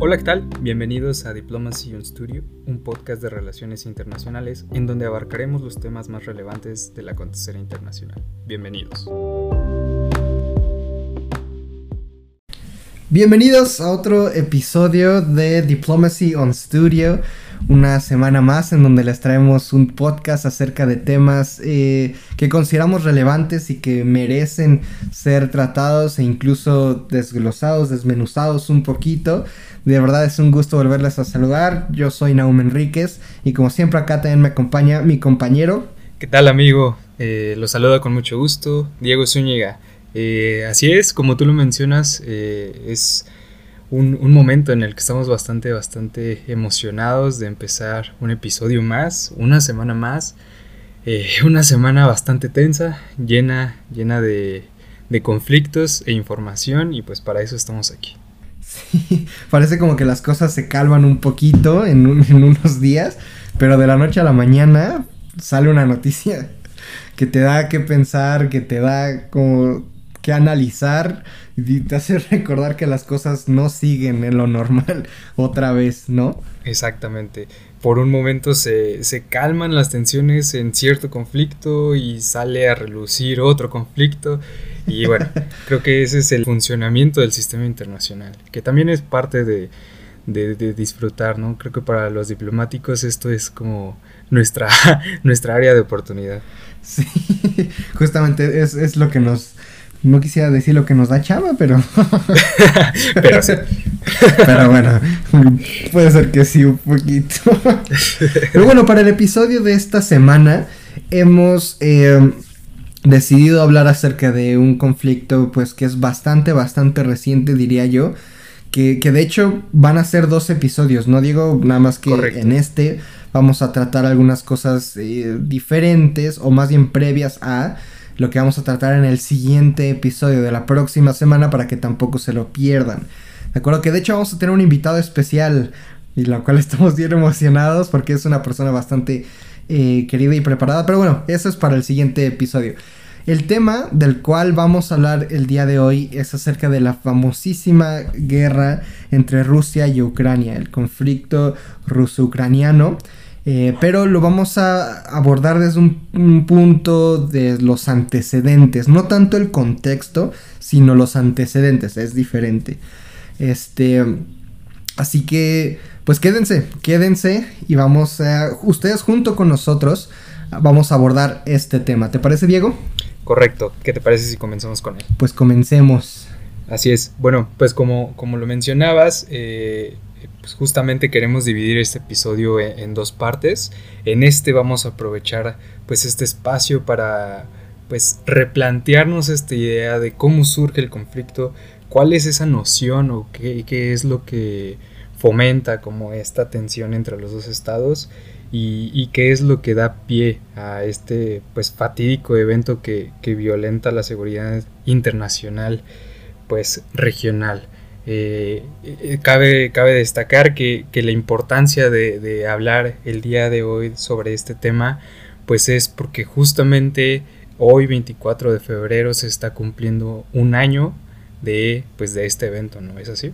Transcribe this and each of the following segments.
Hola, ¿qué tal? Bienvenidos a Diplomacy on Studio, un podcast de relaciones internacionales en donde abarcaremos los temas más relevantes del acontecer internacional. Bienvenidos. Bienvenidos a otro episodio de Diplomacy on Studio una semana más en donde les traemos un podcast acerca de temas eh, que consideramos relevantes y que merecen ser tratados e incluso desglosados, desmenuzados un poquito. De verdad es un gusto volverles a saludar. Yo soy Naum Enríquez y como siempre acá también me acompaña mi compañero. ¿Qué tal amigo? Eh, los saludo con mucho gusto, Diego Zúñiga. Eh, así es, como tú lo mencionas, es un, momento en el que estamos bastante, bastante emocionados de empezar un episodio más, una semana más, eh, una semana bastante tensa, llena, llena de, de conflictos e información y pues para eso estamos aquí. Sí, parece como que las cosas se calman un poquito en, en unos días, pero de la noche a la mañana sale una noticia que te da que pensar, que te da como que analizar y te hace recordar que las cosas no siguen en lo normal otra vez, ¿no? Exactamente. Por un momento se, calman las tensiones en cierto conflicto y sale a relucir otro conflicto. Y bueno, creo que ese es el funcionamiento del sistema internacional, que también es parte de, disfrutar, ¿no? Creo que para los diplomáticos esto es como nuestra, nuestra área de oportunidad. Sí, justamente es, es lo que nos no quisiera decir lo que nos da chava, pero. pero sí. Pero bueno, puede ser que sí, un poquito. pero bueno, para el episodio de esta semana hemos eh, decidido hablar acerca de un conflicto, pues que es bastante, bastante reciente, diría yo. Que, que de hecho van a ser dos episodios, no digo nada más que en este vamos a tratar algunas cosas eh, diferentes o más bien previas a lo que vamos a tratar en el siguiente episodio de la próxima semana para que tampoco se lo pierdan. De acuerdo que de hecho vamos a tener un invitado especial y la cual estamos bien emocionados porque es una persona bastante eh, querida y preparada. Pero bueno, eso es para el siguiente episodio. El tema del cual vamos a hablar el día de hoy es acerca de la famosísima guerra entre Rusia y Ucrania, el conflicto ruso-ucraniano. Eh, pero lo vamos a abordar desde un, punto de los antecedentes, no tanto el contexto, sino los antecedentes, es diferente. Este, así que, pues quédense, quédense y vamos a, ustedes junto con nosotros, vamos a abordar este tema. ¿Te parece, Diego? Correcto. ¿Qué te parece si comenzamos con él? Pues comencemos. Así es. Bueno, pues como, como lo mencionabas, eh, pues justamente queremos dividir este episodio e, en, dos partes. En este vamos a aprovechar pues este espacio para pues replantearnos esta idea de cómo surge el conflicto, cuál es esa noción o qué, es lo que fomenta como esta tensión entre los dos estados y, qué es lo que da pie a este pues fatídico evento que, que violenta la seguridad internacional pues regional. Eh, eh, cabe, cabe destacar que, la importancia de, hablar el día de hoy sobre este tema, pues es porque justamente hoy 24 de febrero se está cumpliendo un año de, pues de este evento, ¿no es así?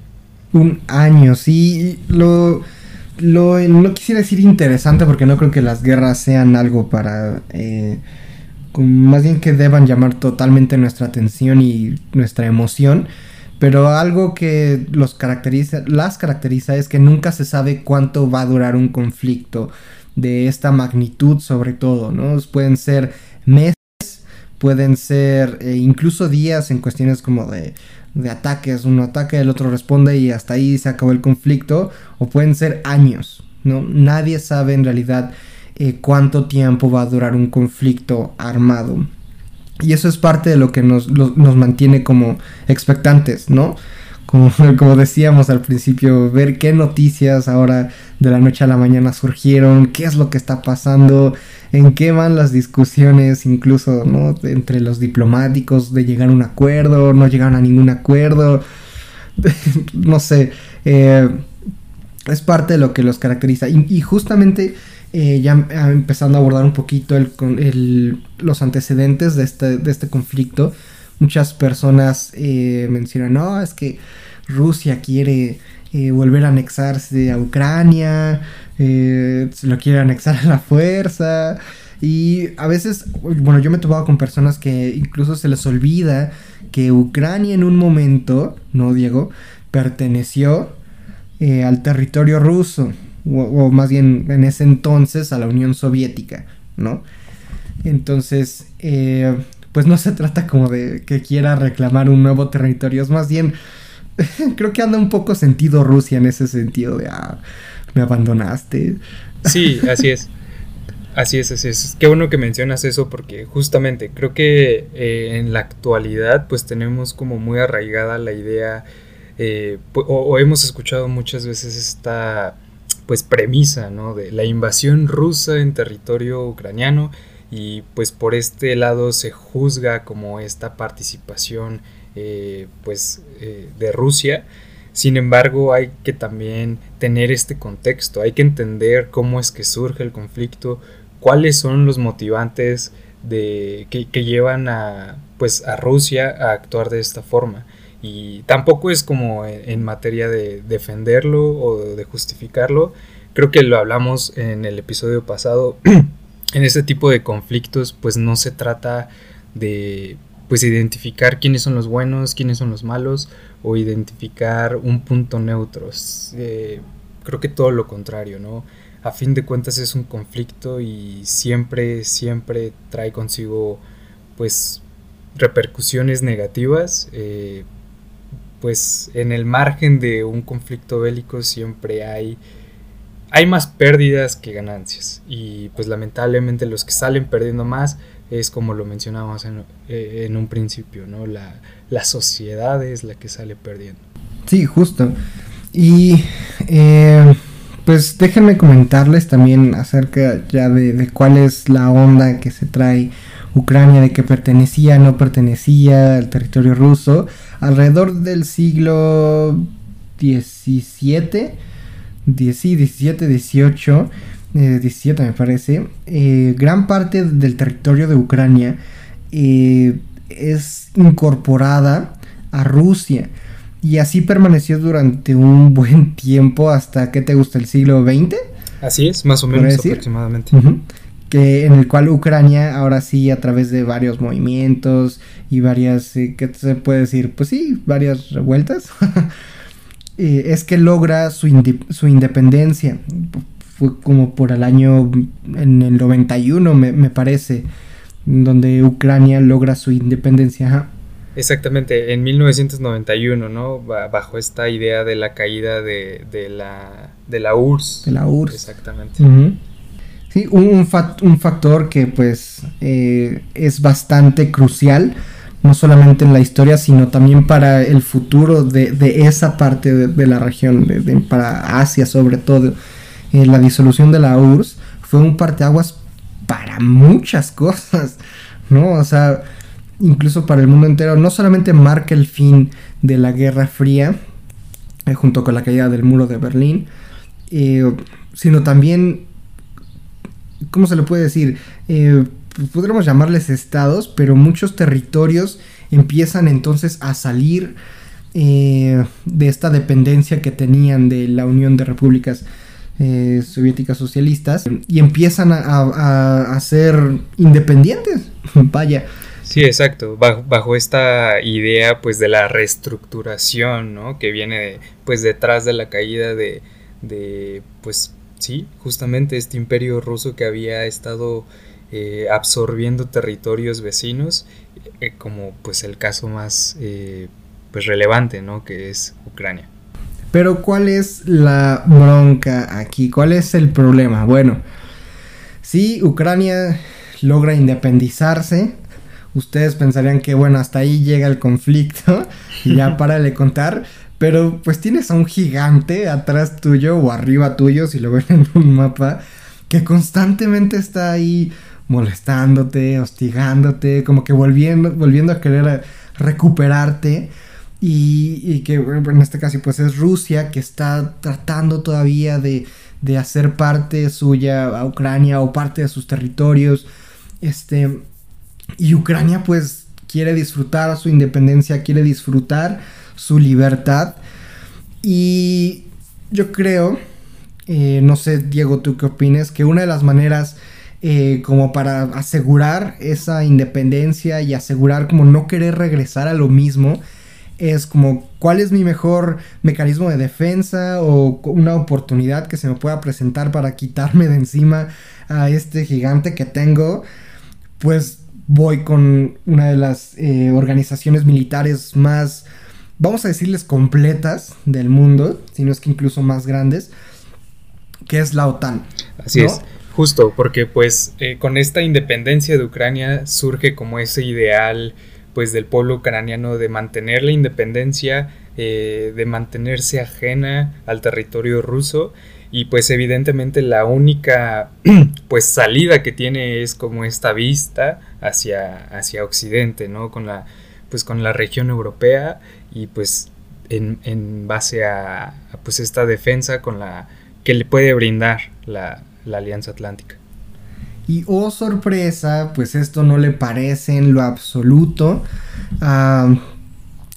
Un año, sí, lo, lo no quisiera decir interesante porque no creo que las guerras sean algo para... Eh, más bien que deban llamar totalmente nuestra atención y nuestra emoción pero algo que los caracteriza, las caracteriza es que nunca se sabe cuánto va a durar un conflicto de esta magnitud sobre todo, ¿no? Pueden ser meses, pueden ser eh, incluso días en cuestiones como de, de ataques, uno ataca, el otro responde y hasta ahí se acabó el conflicto, o pueden ser años, ¿no? Nadie sabe en realidad eh, cuánto tiempo va a durar un conflicto armado. Y eso es parte de lo que nos, nos mantiene como expectantes, ¿no? Como, como, decíamos al principio, ver qué noticias ahora de la noche a la mañana surgieron, qué es lo que está pasando, en qué van las discusiones, incluso, ¿no? Entre los diplomáticos de llegar a un acuerdo, no llegaron a ningún acuerdo, no sé, eh, es parte de lo que los caracteriza. y justamente eh, ya empezando a abordar un poquito el, los antecedentes de este, de este conflicto, muchas personas eh, mencionan, no, es que Rusia quiere eh, volver a anexarse a Ucrania, se lo quiere anexar a la fuerza. Y a veces, bueno, yo me he topado con personas que incluso se les olvida que Ucrania en un momento, no Diego, perteneció al territorio ruso, o, más bien en ese entonces a la Unión Soviética, ¿no? Entonces, eh, pues no se trata como de que quiera reclamar un nuevo territorio, es más bien, creo que anda un poco sentido Rusia en ese sentido de, ah, me abandonaste. Sí, así es. Así es, así es. Qué bueno que mencionas eso porque justamente creo que eh, en la actualidad pues tenemos como muy arraigada la idea eh, o, hemos escuchado muchas veces esta pues premisa ¿no? de la invasión rusa en territorio ucraniano y pues por este lado se juzga como esta participación eh, pues eh, de Rusia sin embargo hay que también tener este contexto hay que entender cómo es que surge el conflicto cuáles son los motivantes de que, que llevan a pues a Rusia a actuar de esta forma y tampoco es como en, materia de defenderlo o de justificarlo. Creo que lo hablamos en el episodio pasado. en ese tipo de conflictos pues no se trata de pues identificar quiénes son los buenos, quiénes son los malos o identificar un punto neutro. Eh, creo que todo lo contrario, ¿no? A fin de cuentas es un conflicto y siempre, siempre trae consigo pues repercusiones negativas. Eh, pues en el margen de un conflicto bélico siempre hay hay más pérdidas que ganancias y pues lamentablemente los que salen perdiendo más es como lo mencionábamos en, eh, un principio, ¿no? La, sociedad es la que sale perdiendo. Sí, justo. Y eh, pues déjenme comentarles también acerca ya de, de, cuál es la onda que se trae Ucrania, de que pertenecía, no pertenecía al territorio ruso alrededor del siglo XVII, sí, 17, 18, 17 me parece, eh, gran parte del territorio de Ucrania eh, es incorporada a Rusia. Y así permaneció durante un buen tiempo hasta, ¿qué te gusta? ¿El siglo XX? Así es, más o menos aproximadamente en el cual Ucrania ahora sí a través de varios movimientos y varias, eh, ¿qué se puede decir? Pues sí, varias revueltas, eh, es que logra su, su, independencia. Fue como por el año, en el 91 me, me parece, donde Ucrania logra su independencia. Exactamente, en 1991, ¿no? Bajo esta idea de la caída de, la, de la URSS. De la URSS. Exactamente. Sí, un, un factor que pues eh, es bastante crucial, no solamente en la historia, sino también para el futuro de, esa parte de, la región, para Asia sobre todo. Eh, la disolución de la URSS fue un parteaguas para muchas cosas, ¿no? O sea, incluso para el mundo entero, no solamente marca el fin de la Guerra Fría, eh, junto con la caída del muro de Berlín, sino también ¿cómo se le puede decir? Eh, pues, podríamos llamarles estados, pero muchos territorios empiezan entonces a salir eh, de esta dependencia que tenían de la Unión de Repúblicas eh, Soviéticas Socialistas y empiezan a, ser independientes. Vaya. Sí, exacto. Bajo, esta idea, pues, de la reestructuración, ¿no? Que viene, pues, detrás de la caída de, de pues, sí, justamente este imperio ruso que había estado eh, absorbiendo territorios vecinos, eh, como pues el caso más eh, pues relevante, ¿no? Que es Ucrania. Pero ¿cuál es la bronca aquí? ¿Cuál es el problema? Bueno, si Ucrania logra independizarse, ustedes pensarían que bueno, hasta ahí llega el conflicto y ya para de contar. Pero pues tienes a un gigante atrás tuyo o arriba tuyo, si lo ven en un mapa, que constantemente está ahí molestándote, hostigándote, como que volviendo, volviendo a querer recuperarte. Y, que en este caso pues es Rusia que está tratando todavía de, de hacer parte suya a Ucrania o parte de sus territorios. Este, y Ucrania pues quiere disfrutar su independencia, quiere disfrutar su libertad. Y yo creo, eh, no sé, Diego, tú qué opinas, que una de las maneras eh, como para asegurar esa independencia y asegurar como no querer regresar a lo mismo es como cuál es mi mejor mecanismo de defensa o una oportunidad que se me pueda presentar para quitarme de encima a este gigante que tengo, pues voy con una de las eh, organizaciones militares más, vamos a decirles, completas del mundo, si no es que incluso más grandes, que es la OTAN. Así es. Justo, porque pues eh, con esta independencia de Ucrania surge como ese ideal pues del pueblo ucraniano de mantener la independencia, eh, de mantenerse ajena al territorio ruso y pues evidentemente la única pues salida que tiene es como esta vista hacia, hacia occidente, ¿no? Con la pues con la región europea y pues en, en base a, pues esta defensa con la que le puede brindar la, la Alianza Atlántica. Y oh sorpresa, pues esto no le parece en lo absoluto a,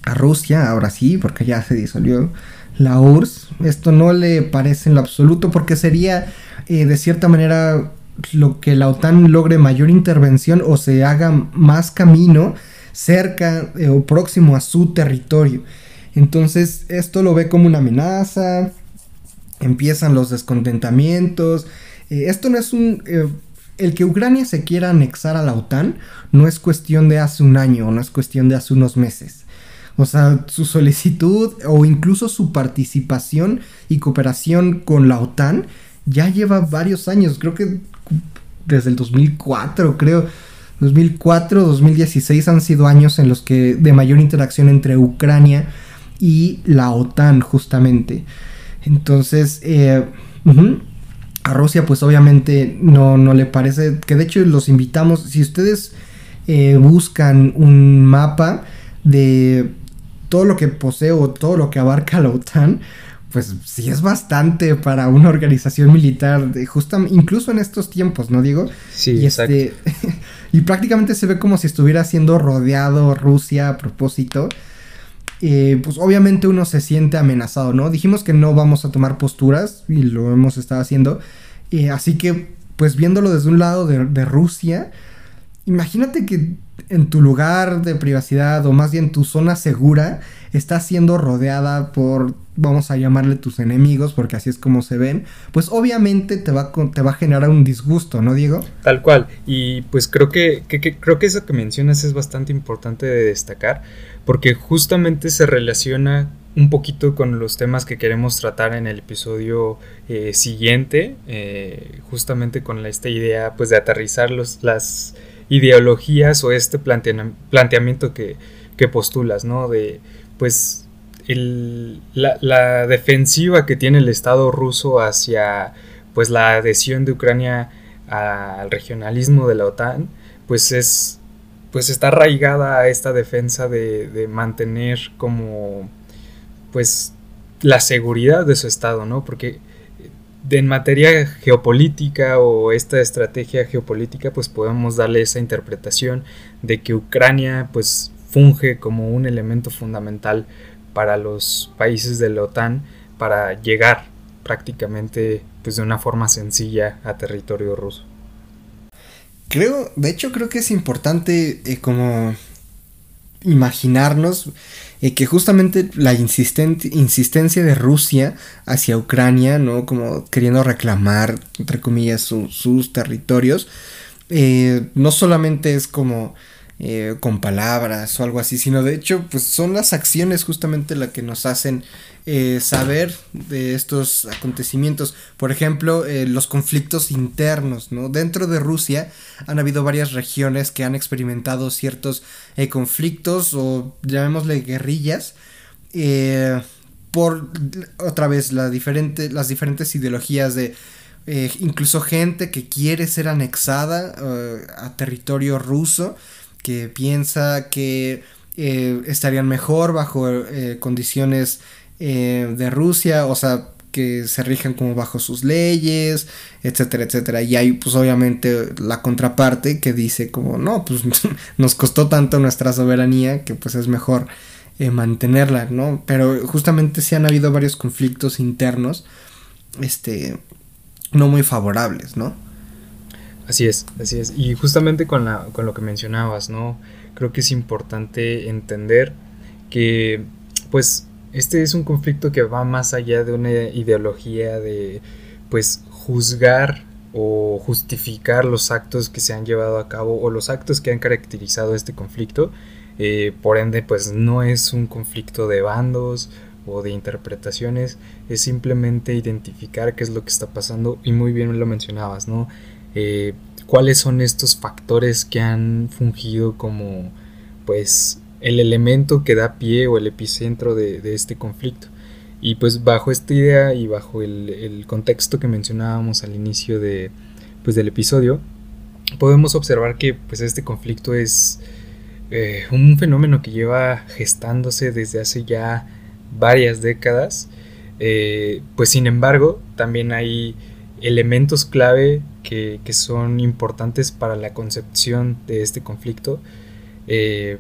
a, Rusia, ahora sí, porque ya se disolvió la URSS. Esto no le parece en lo absoluto porque sería eh, de cierta manera lo que la OTAN logre mayor intervención o se haga más camino cerca eh, o próximo a su territorio. Entonces esto lo ve como una amenaza, empiezan los descontentamientos, eh, esto no es un... Eh, el que Ucrania se quiera anexar a la OTAN no es cuestión de hace un año, no es cuestión de hace unos meses. O sea, su solicitud o incluso su participación y cooperación con la OTAN ya lleva varios años, creo que desde el 2004, creo. 2004, 2016 han sido años en los que de mayor interacción entre Ucrania y la OTAN justamente. Entonces, eh, a Rusia pues obviamente no, no le parece, que de hecho los invitamos, si ustedes eh, buscan un mapa de todo lo que posee o todo lo que abarca la OTAN, pues sí es bastante para una organización militar, de incluso en estos tiempos, ¿no digo? Sí, y este, y prácticamente se ve como si estuviera siendo rodeado Rusia a propósito. Pues obviamente uno se siente amenazado, ¿no? Dijimos que no vamos a tomar posturas y lo hemos estado haciendo. Eh, así que, pues viéndolo desde un lado de, Rusia, imagínate que en tu lugar de privacidad o más bien tu zona segura está siendo rodeada por, vamos a llamarle tus enemigos, porque así es como se ven, pues obviamente te va, te va a generar un disgusto, ¿no, Diego? Tal cual. Y pues creo que, creo que eso que mencionas es bastante importante de destacar porque justamente se relaciona un poquito con los temas que queremos tratar en el episodio eh, siguiente, eh, justamente con esta idea pues de aterrizar los, las ideologías o este plantea, planteamiento que, postulas, ¿no? De pues la, defensiva que tiene el Estado ruso hacia pues la adhesión de Ucrania al regionalismo de la OTAN, pues es pues está arraigada a esta defensa de, de, mantener como pues la seguridad de su estado, ¿no? Porque en materia geopolítica o esta estrategia geopolítica pues podemos darle esa interpretación de que Ucrania pues funge como un elemento fundamental para los países de la OTAN para llegar prácticamente pues de una forma sencilla a territorio ruso. Creo, de hecho creo que es importante eh, como imaginarnos eh, que justamente la insistencia de Rusia hacia Ucrania, ¿no? Como queriendo reclamar, entre comillas, sus territorios, eh, no solamente es como eh, con palabras o algo así, sino de hecho, pues son las acciones justamente las que nos hacen eh, saber de estos acontecimientos. Por ejemplo, eh, los conflictos internos, ¿no? Dentro de Rusia han habido varias regiones que han experimentado ciertos eh, conflictos o llamémosle guerrillas. por otra vez la diferente, las diferentes ideologías de incluso gente que quiere ser anexada a territorio ruso que piensa que eh, estarían mejor bajo eh, condiciones eh, de Rusia, o sea, que se rijan como bajo sus leyes, etcétera, etcétera. Y hay pues obviamente la contraparte que dice como no, pues nos costó tanto nuestra soberanía que pues es mejor mantenerla, ¿no? Pero justamente sí han habido varios conflictos internos, este, no muy favorables, ¿no? Así es, así es. Y justamente con, la, con lo que mencionabas, ¿no? Creo que es importante entender que, pues, este es un conflicto que va más allá de una ideología de, pues, juzgar o justificar los actos que se han llevado a cabo o los actos que han caracterizado este conflicto. Eh, por ende, pues no es un conflicto de bandos o de interpretaciones, es simplemente identificar qué es lo que está pasando y muy bien lo mencionabas, ¿no? Eh, cuáles son estos factores que han fungido como pues el elemento que da pie o el epicentro de, este conflicto. Y pues bajo esta idea y bajo el, contexto que mencionábamos al inicio de, pues, del episodio, podemos observar que pues este conflicto es eh, un fenómeno que lleva gestándose desde hace ya varias décadas. Eh, pues sin embargo, también hay elementos clave que, son importantes para la concepción de este conflicto, eh,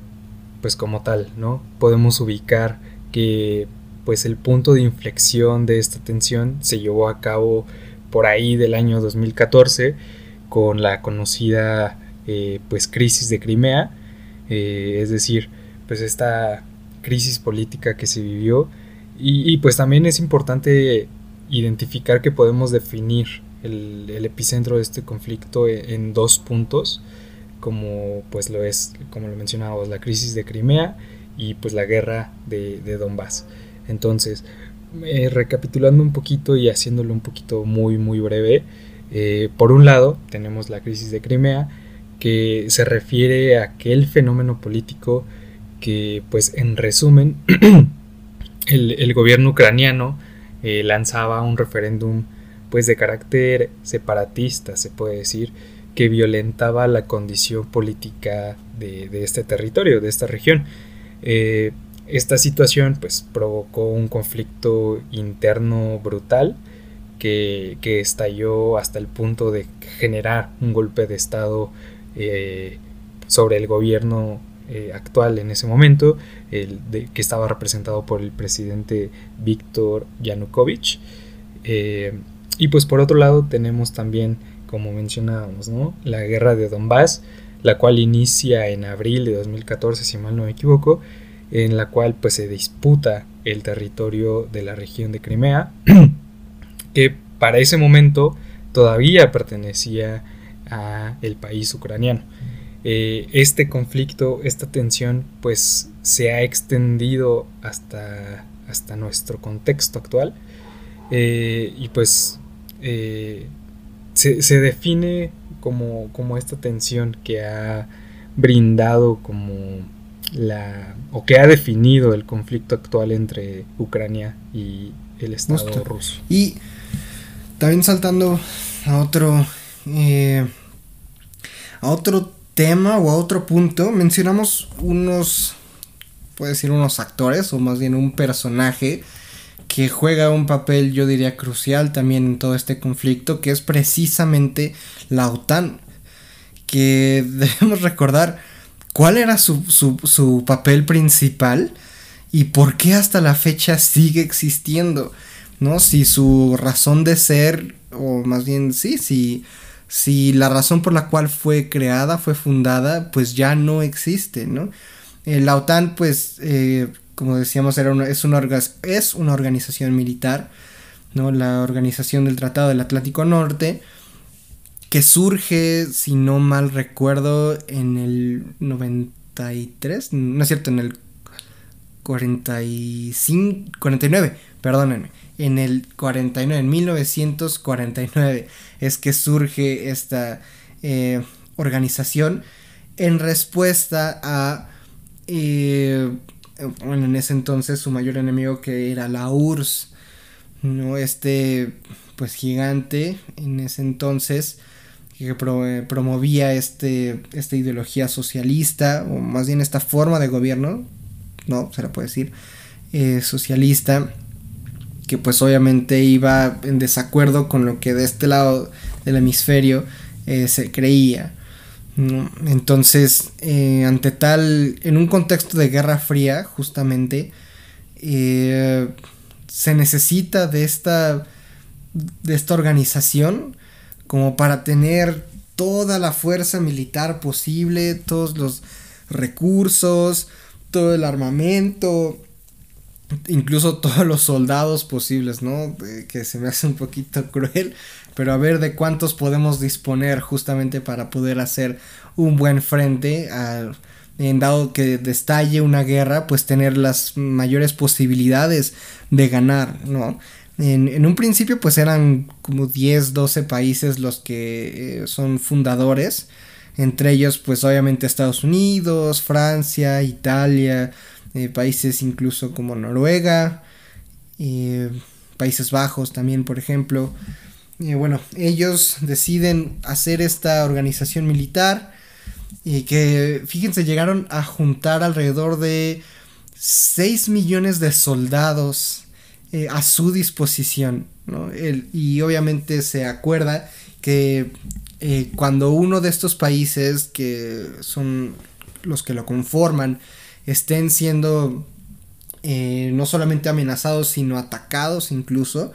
pues como tal, ¿no? Podemos ubicar que pues el punto de inflexión de esta tensión se llevó a cabo por ahí del año 2014 con la conocida eh, pues crisis de Crimea, eh, es decir, pues esta crisis política que se vivió y pues también es importante identificar que podemos definir el, epicentro de este conflicto e, en, dos puntos, como pues lo es, como lo mencionábamos, la crisis de Crimea y pues la guerra de, de Donbass. Entonces, eh, recapitulando un poquito y haciéndolo un poquito muy muy breve, eh, por un lado tenemos la crisis de Crimea, que se refiere a aquel fenómeno político que pues en resumen el, gobierno ucraniano eh, lanzaba un referéndum pues de carácter separatista, se puede decir, que violentaba la condición política de, este territorio, de esta región. Eh, esta situación pues provocó un conflicto interno brutal que, estalló hasta el punto de generar un golpe de estado eh, sobre el gobierno eh, actual en ese momento, el que estaba representado por el presidente Víctor Yanukovych. Y pues por otro lado tenemos también, como mencionábamos, la guerra de Donbass, la cual inicia en abril de 2014, si mal no me equivoco, en la cual pues se disputa el territorio de la región de Crimea, que para ese momento todavía pertenecía a el país ucraniano. Eh, este conflicto, esta tensión, pues se ha extendido hasta, hasta nuestro contexto actual. Eh, y pues eh, se, define como, como esta tensión que ha brindado como la o que ha definido el conflicto actual entre Ucrania y el Estado ruso. Y también saltando a otro eh, a otro tema o a otro punto, mencionamos unos puede decir unos actores o más bien un personaje que juega un papel, yo diría, crucial también en todo este conflicto, que es precisamente la OTAN, que debemos recordar cuál era su, su, papel principal y por qué hasta la fecha sigue existiendo, ¿no? Si su razón de ser, o más bien, sí, si, si la razón por la cual fue creada, fue fundada, pues ya no existe, ¿no? Eh, la OTAN, pues, eh, como decíamos, era es, una es una organización militar, ¿no? la Organización del Tratado del Atlántico Norte, que surge, si no mal recuerdo, en el 93, no es cierto, en el 45, 49, perdónenme, en el 49, en 1949 es que surge esta eh, organización en respuesta a eh, bueno, en ese entonces su mayor enemigo que era la URSS, ¿no? Este, pues gigante en ese entonces que promovía este, esta ideología socialista, o más bien esta forma de gobierno, no, se la puede decir, eh, socialista, que pues obviamente iba en desacuerdo con lo que de este lado del hemisferio eh, se creía. Entonces, eh, ante tal, en un contexto de Guerra Fría, justamente, eh, se necesita de esta, de esta organización como para tener toda la fuerza militar posible, todos los recursos, todo el armamento, incluso todos los soldados posibles, ¿no? que se me hace un poquito cruel, pero a ver de cuántos podemos disponer justamente para poder hacer un buen frente en dado que destalle una guerra, pues tener las mayores posibilidades de ganar, ¿no? En, un principio pues eran como 10, 12 países los que eh, son fundadores, entre ellos pues obviamente Estados Unidos, Francia, Italia, eh, países incluso como Noruega, eh, Países Bajos también por ejemplo. bueno, ellos deciden hacer esta organización militar y que, fíjense, llegaron a juntar alrededor de 6 millones de soldados eh, a su disposición. ¿no? y obviamente se acuerda que cuando uno de estos países que son los que lo conforman estén siendo eh, no solamente amenazados, sino atacados incluso.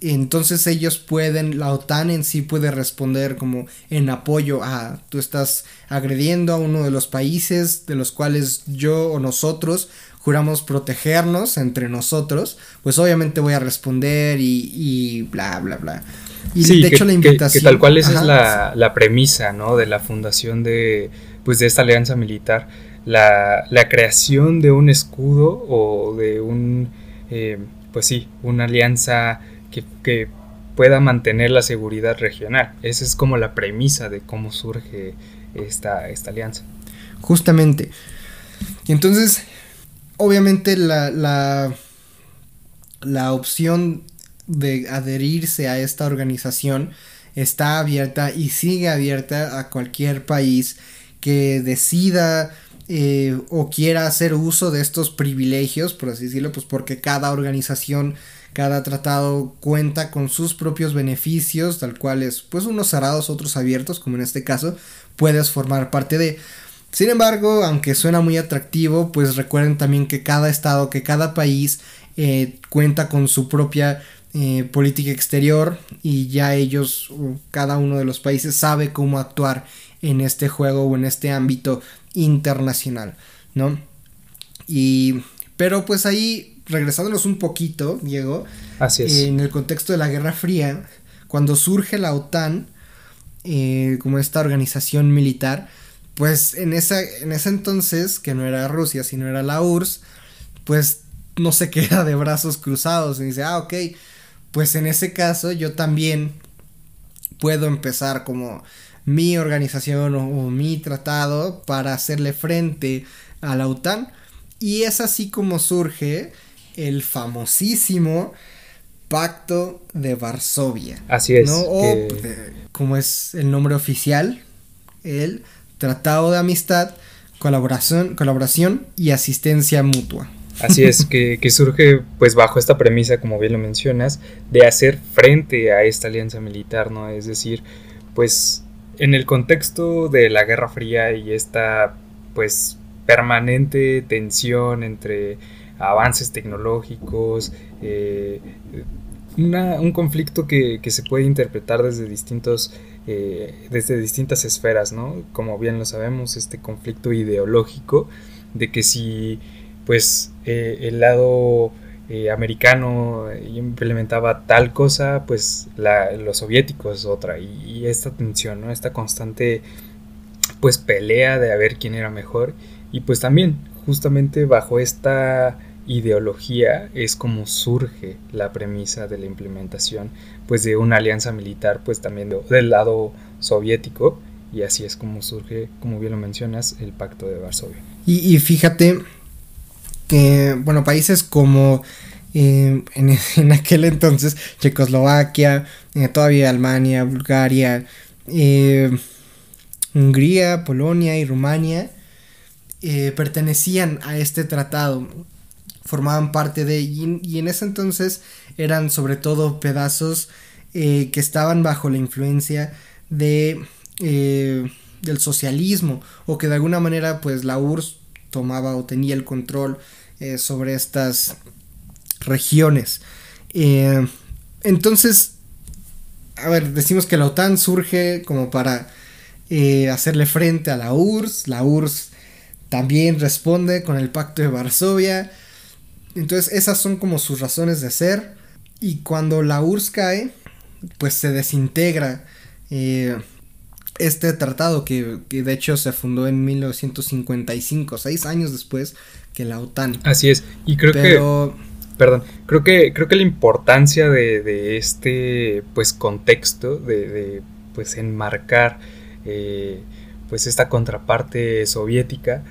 Entonces ellos pueden, la OTAN en sí puede responder como en apoyo a, tú estás agrediendo a uno de los países de los cuales yo o nosotros juramos protegernos entre nosotros, pues obviamente voy a responder y, y bla, bla, bla. Y de hecho la invitación... Que, tal cual esa es la, la, premisa, ¿no? De la fundación de, pues, de esta alianza militar la, la creación de un escudo o de un, eh, pues sí, una alianza que, que, pueda mantener la seguridad regional. Esa es como la premisa de cómo surge esta, esta alianza. Justamente. Y entonces, obviamente la, la, la opción de adherirse a esta organización está abierta y sigue abierta a cualquier país que decida eh, o quiera hacer uso de estos privilegios, por así decirlo, pues porque cada organización, cada tratado cuenta con sus propios beneficios, tal cual es, pues unos cerrados, otros abiertos, como en este caso, puedes formar parte de. Sin embargo, aunque suena muy atractivo, pues recuerden también que cada estado, que cada país eh, cuenta con su propia eh, política exterior y ya ellos, cada uno de los países sabe cómo actuar en este juego o en este ámbito internacional, ¿no? Y, pero pues ahí, regresándonos un poquito, Diego, Así es. en el contexto de la Guerra Fría, cuando surge la OTAN, eh, como esta organización militar, pues en, esa, en ese entonces, que no era Rusia, sino era la URSS, pues no se queda de brazos cruzados y dice, ah, ok, pues en ese caso yo también puedo empezar como mi organización o, mi tratado para hacerle frente a la OTAN. Y es así como surge el famosísimo Pacto de Varsovia. Así es. O como es el nombre oficial, el Tratado de Amistad, Colaboración, colaboración y Asistencia Mutua. Así es, que, que, surge pues bajo esta premisa, como bien lo mencionas, de hacer frente a esta alianza militar, ¿no? Es decir, pues en el contexto de la Guerra Fría y esta pues permanente tensión entre avances tecnológicos, eh, un conflicto que, se puede interpretar desde distintos eh, desde distintas esferas, ¿no? Como bien lo sabemos, este conflicto ideológico de que si pues eh, el lado eh, americano implementaba tal cosa, pues los soviéticos otra. Y, esta tensión, ¿no? Esta constante pues pelea de a ver quién era mejor. Y pues también, justamente bajo esta ideología es como surge la premisa de la implementación pues de una alianza militar pues también del lado soviético y así es como surge como bien lo mencionas el pacto de Varsovia y fíjate que, bueno, países como eh, en, aquel entonces Checoslovaquia, eh, todavía Alemania, Bulgaria, eh, Hungría, Polonia y Rumania pertenecían a este tratado. formaban parte de, y, en ese entonces eran sobre todo pedazos que estaban bajo la influencia de, del socialismo, o que de alguna manera pues la URSS tomaba o tenía el control eh, sobre estas regiones. entonces, a ver, decimos que la OTAN surge como para hacerle frente a la URSS, la URSS también responde con el pacto de Varsovia, entonces esas son como sus razones de ser. Y cuando la URSS cae, pues se desintegra eh, este tratado que, de hecho se fundó en 1955, seis años después que la OTAN. Así es, y creo que... Perdón, creo que, creo que la importancia de, este pues contexto, de, pues enmarcar eh, pues esta contraparte soviética,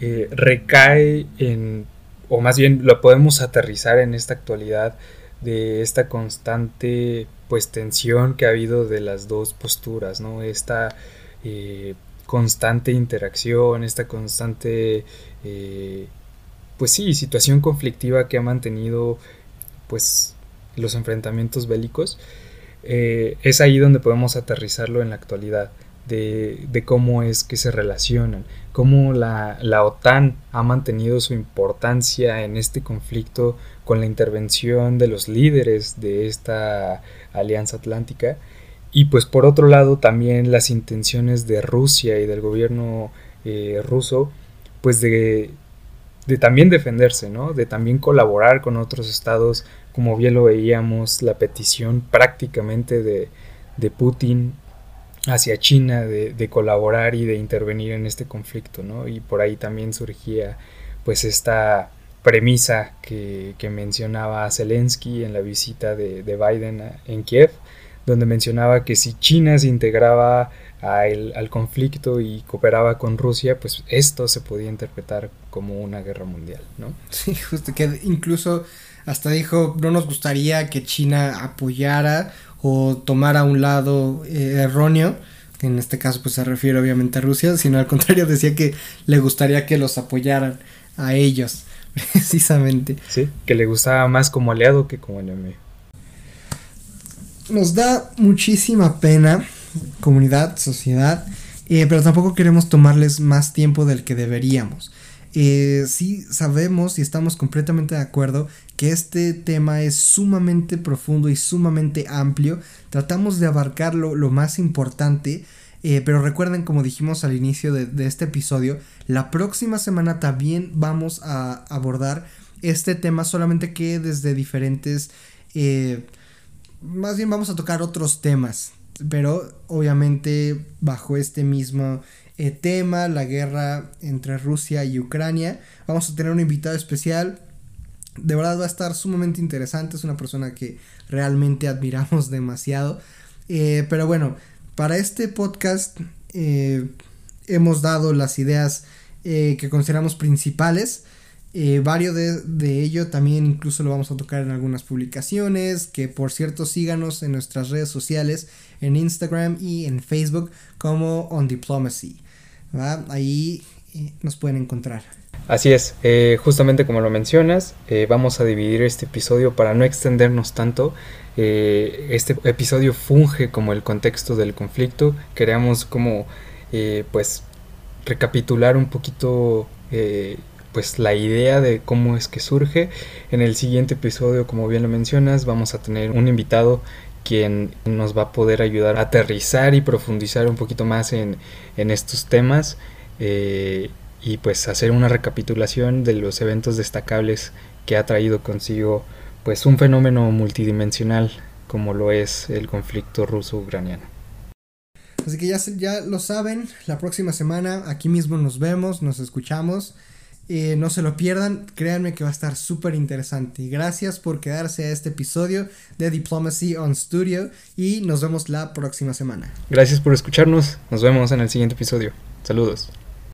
eh, recae en o más bien lo podemos aterrizar en esta actualidad de esta constante pues tensión que ha habido de las dos posturas, ¿no? Esta eh, constante interacción, esta constante eh, pues sí, situación conflictiva que ha mantenido pues los enfrentamientos bélicos, eh, es ahí donde podemos aterrizarlo en la actualidad de, cómo es que se relacionan, cómo la, OTAN ha mantenido su importancia en este conflicto con la intervención de los líderes de esta alianza atlántica y pues por otro lado también las intenciones de Rusia y del gobierno eh, ruso pues de, también defenderse, ¿no? De también colaborar con otros estados, como bien lo veíamos, la petición prácticamente de Putin hacia China de, colaborar y de intervenir en este conflicto, ¿no? Y por ahí también surgía pues esta premisa que, mencionaba Zelensky en la visita de, Biden en Kiev, donde mencionaba que si China se integraba al conflicto y cooperaba con Rusia, pues esto se podía interpretar como una guerra mundial, ¿no? Sí, justo que incluso hasta dijo, no nos gustaría que China apoyara o tomara un lado eh, erróneo, que en este caso pues se refiere obviamente a Rusia, sino al contrario decía que le gustaría que los apoyaran a ellos, precisamente. Sí, que le gustaba más como aliado que como enemigo. Nos da muchísima pena, comunidad, sociedad, eh, pero tampoco queremos tomarles más tiempo del que deberíamos. Eh, sí sabemos y estamos completamente de acuerdo que este tema es sumamente profundo y sumamente amplio. Tratamos de abarcarlo lo más importante. Eh, pero recuerden, como dijimos al inicio de, este episodio, la próxima semana también vamos a abordar este tema, solamente que desde diferentes... Eh, más bien vamos a tocar otros temas, pero obviamente bajo este mismo eh, tema, la guerra entre Rusia y Ucrania. Vamos a tener un invitado especial. De verdad va a estar sumamente interesante. Es una persona que realmente admiramos demasiado. Eh, pero bueno, para este podcast eh, hemos dado las ideas que consideramos principales. varios de, de, ello también incluso lo vamos a tocar en algunas publicaciones. Que por cierto síganos en nuestras redes sociales, en Instagram y en Facebook como On Diplomacy. Ahí eh, nos pueden encontrar. Así es, eh, justamente como lo mencionas, eh, vamos a dividir este episodio para no extendernos tanto. este episodio funge como el contexto del conflicto. Queríamos como pues recapitular un poquito pues la idea de cómo es que surge. En el siguiente episodio, como bien lo mencionas, vamos a tener un invitado quien nos va a poder ayudar a aterrizar y profundizar un poquito más en, estos temas eh, y pues hacer una recapitulación de los eventos destacables que ha traído consigo pues un fenómeno multidimensional como lo es el conflicto ruso-ucraniano. Así que ya, ya lo saben, la próxima semana aquí mismo nos vemos, nos escuchamos. Eh, no se lo pierdan, créanme que va a estar súper interesante. Gracias por quedarse a este episodio de Diplomacy on Studio y nos vemos la próxima semana. Gracias por escucharnos, nos vemos en el siguiente episodio. Saludos.